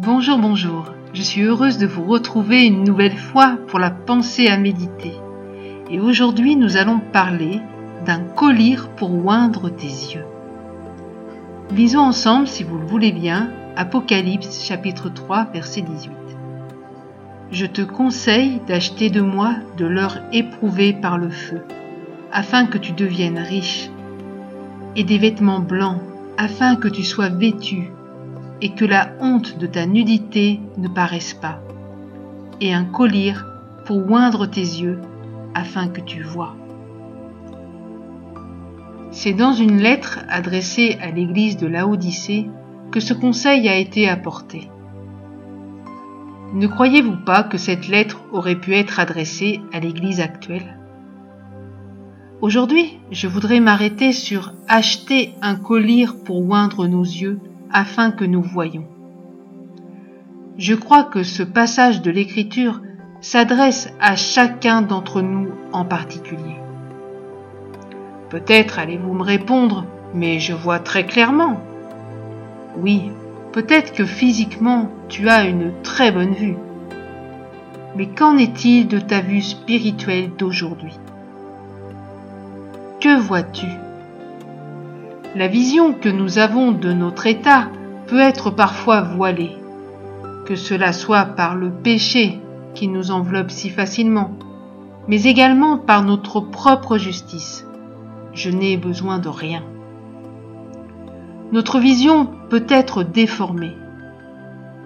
Bonjour, bonjour. Je suis heureuse de vous retrouver une nouvelle fois pour la pensée à méditer. Et aujourd'hui, nous allons parler d'un collier pour oindre tes yeux. Lisons ensemble, si vous le voulez bien, Apocalypse chapitre 3, verset 18. Je te conseille d'acheter de moi de l'or éprouvé par le feu, afin que tu deviennes riche, et des vêtements blancs, afin que tu sois vêtu, et que la honte de ta nudité ne paraisse pas, et un collier pour oindre tes yeux, afin que tu vois. C'est dans une lettre adressée à l'église de Laodicée que ce conseil a été apporté. Ne croyez-vous pas que cette lettre aurait pu être adressée à l'église actuelle? Aujourd'hui, je voudrais m'arrêter sur acheter un collier pour oindre nos yeux afin que nous voyions. Je crois que ce passage de l'Écriture s'adresse à chacun d'entre nous en particulier. Peut-être allez-vous me répondre, mais je vois très clairement. Oui, peut-être que physiquement tu as une très bonne vue. Mais qu'en est-il de ta vue spirituelle d'aujourd'hui? Que vois-tu? La vision que nous avons de notre état peut être parfois voilée, que cela soit par le péché qui nous enveloppe si facilement, mais également par notre propre justice je n'ai besoin de rien. Notre vision peut être déformée.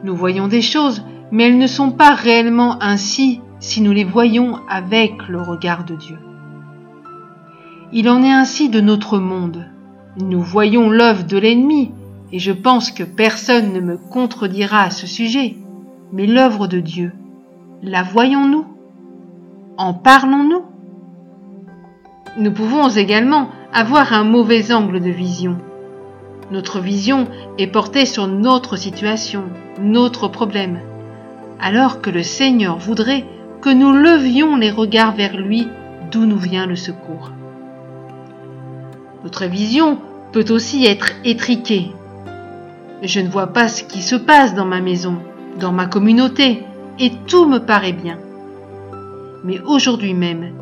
Nous voyons des choses, mais elles ne sont pas réellement ainsi si nous les voyons avec le regard de Dieu. Il en est ainsi de notre monde. Nous voyons l'œuvre de l'ennemi, et je pense que personne ne me contredira à ce sujet, mais l'œuvre de Dieu, la voyons-nous? En parlons-nous? Nous pouvons également avoir un mauvais angle de vision. Notre vision est portée sur notre situation, notre problème, alors que le Seigneur voudrait que nous levions les regards vers lui d'où nous vient le secours. Notre vision peut aussi être étriquée. Je ne vois pas ce qui se passe dans ma maison, dans ma communauté, et tout me paraît bien. Mais aujourd'hui même,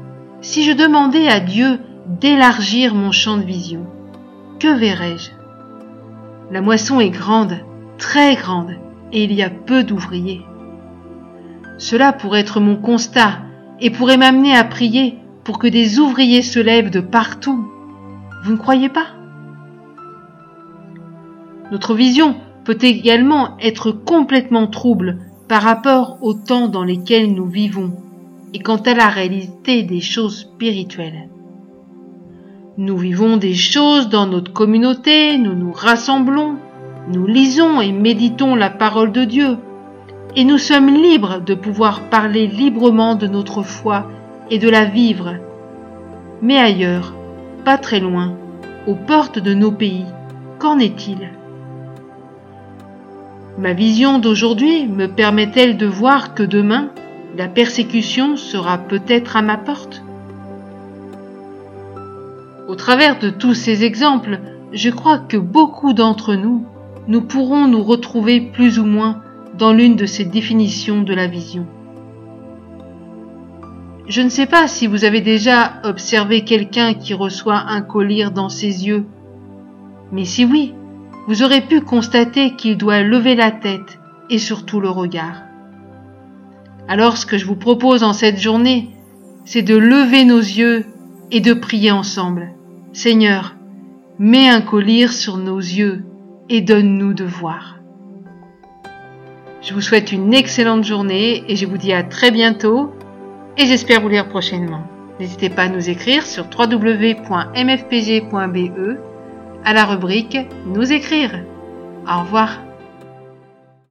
si je demandais à Dieu d'élargir mon champ de vision, que verrais-je La moisson est grande, très grande, et il y a peu d'ouvriers. Cela pourrait être mon constat et pourrait m'amener à prier pour que des ouvriers se lèvent de partout. Vous ne croyez pas? Notre vision peut également être complètement trouble par rapport au temps dans lesquels nous vivons et quant à la réalité des choses spirituelles. Nous vivons des choses dans notre communauté, nous nous rassemblons, nous lisons et méditons la parole de Dieu, et nous sommes libres de pouvoir parler librement de notre foi et de la vivre. Mais ailleurs, pas très loin, aux portes de nos pays, qu'en est-il? Ma vision d'aujourd'hui me permet-elle de voir que demain, la persécution sera peut-être à ma porte? Au travers de tous ces exemples, je crois que beaucoup d'entre nous, nous pourrons nous retrouver plus ou moins dans l'une de ces définitions de la vision. Je ne sais pas si vous avez déjà observé quelqu'un qui reçoit un collier dans ses yeux, mais si oui, vous aurez pu constater qu'il doit lever la tête et surtout le regard. Alors ce que je vous propose en cette journée, c'est de lever nos yeux et de prier ensemble. Seigneur, mets un collier sur nos yeux et donne-nous de voir. Je vous souhaite une excellente journée et je vous dis à très bientôt et j'espère vous lire prochainement. N'hésitez pas à nous écrire sur www.mfpg.be à la rubrique Nous écrire. Au revoir.